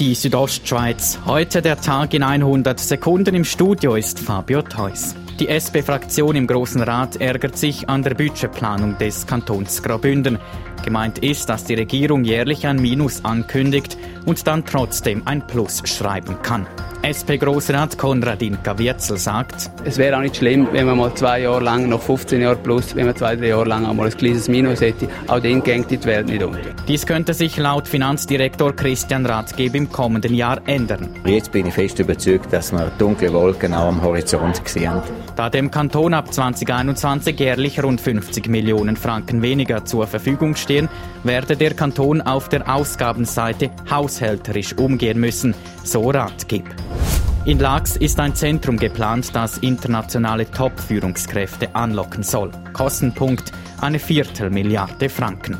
Die Südostschweiz. Heute der Tag in 100 Sekunden. Im Studio ist Fabio Theus. Die SP-Fraktion im Grossen Rat ärgert sich an der Budgetplanung des Kantons Graubünden. Gemeint ist, dass die Regierung jährlich ein Minus ankündigt und dann trotzdem ein Plus schreiben kann. SP-Grossrat Konradin Kavierzel sagt, es wäre auch nicht schlimm, wenn man mal zwei Jahre lang, noch 15 Jahre plus, wenn man zwei, drei Jahre lang einmal ein kleines Minus hätte. Auch den geht die Welt nicht unter. Dies könnte sich laut Finanzdirektor Christian Rathgeb im kommenden Jahr ändern. Jetzt bin ich fest überzeugt, dass wir dunkle Wolken auch am Horizont sehen. Da dem Kanton ab 2021 jährlich rund 50 Millionen Franken weniger zur Verfügung stehen, werde der Kanton auf der Ausgabenseite haushälterisch umgehen müssen, so Rathgeb. In Lax ist ein Zentrum geplant, das internationale Top-Führungskräfte anlocken soll. Kostenpunkt eine Viertelmilliarde Franken.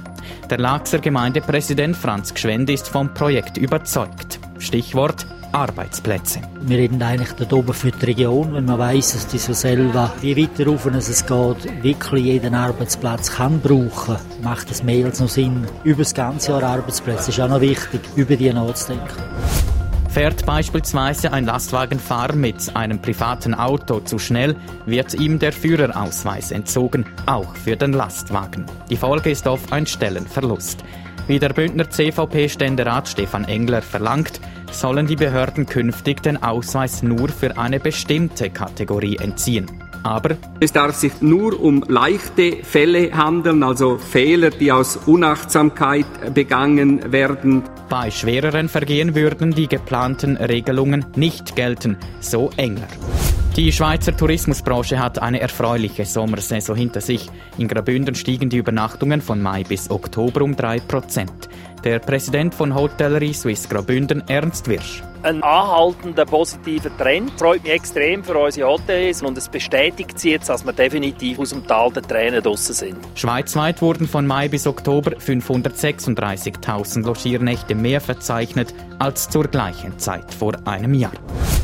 Der Laxer Gemeindepräsident Franz Gschwend ist vom Projekt überzeugt. Stichwort Arbeitsplätze. Wir reden eigentlich dort oben für die Region, wenn man weiß, dass die so selber, wie weiter rauf es geht, wirklich jeden Arbeitsplatz kann brauchen, macht es mehr als noch Sinn. Über das ganze Jahr Arbeitsplätze ist auch noch wichtig, über die nachzudenken. Fährt beispielsweise ein Lastwagenfahrer mit einem privaten Auto zu schnell, wird ihm der Führerausweis entzogen, auch für den Lastwagen. Die Folge ist oft ein Stellenverlust. Wie der Bündner CVP-Ständerat Stefan Engler verlangt, sollen die Behörden künftig den Ausweis nur für eine bestimmte Kategorie entziehen. Aber es darf sich nur um leichte Fälle handeln, also Fehler, die aus Unachtsamkeit begangen werden. Bei schwereren Vergehen würden die geplanten Regelungen nicht gelten, so Engler. Die Schweizer Tourismusbranche hat eine erfreuliche Sommersaison hinter sich. In Graubünden stiegen die Übernachtungen von Mai bis Oktober um 3%. Der Präsident von Hotellerie Swiss Graubünden, Ernst Wirsch. Ein anhaltender positiver Trend freut mich extrem für unsere Hotels und es bestätigt sie jetzt, dass wir definitiv aus dem Tal der Tränen draussen sind. Schweizweit wurden von Mai bis Oktober 536.000 Logiernächte mehr verzeichnet als zur gleichen Zeit vor einem Jahr.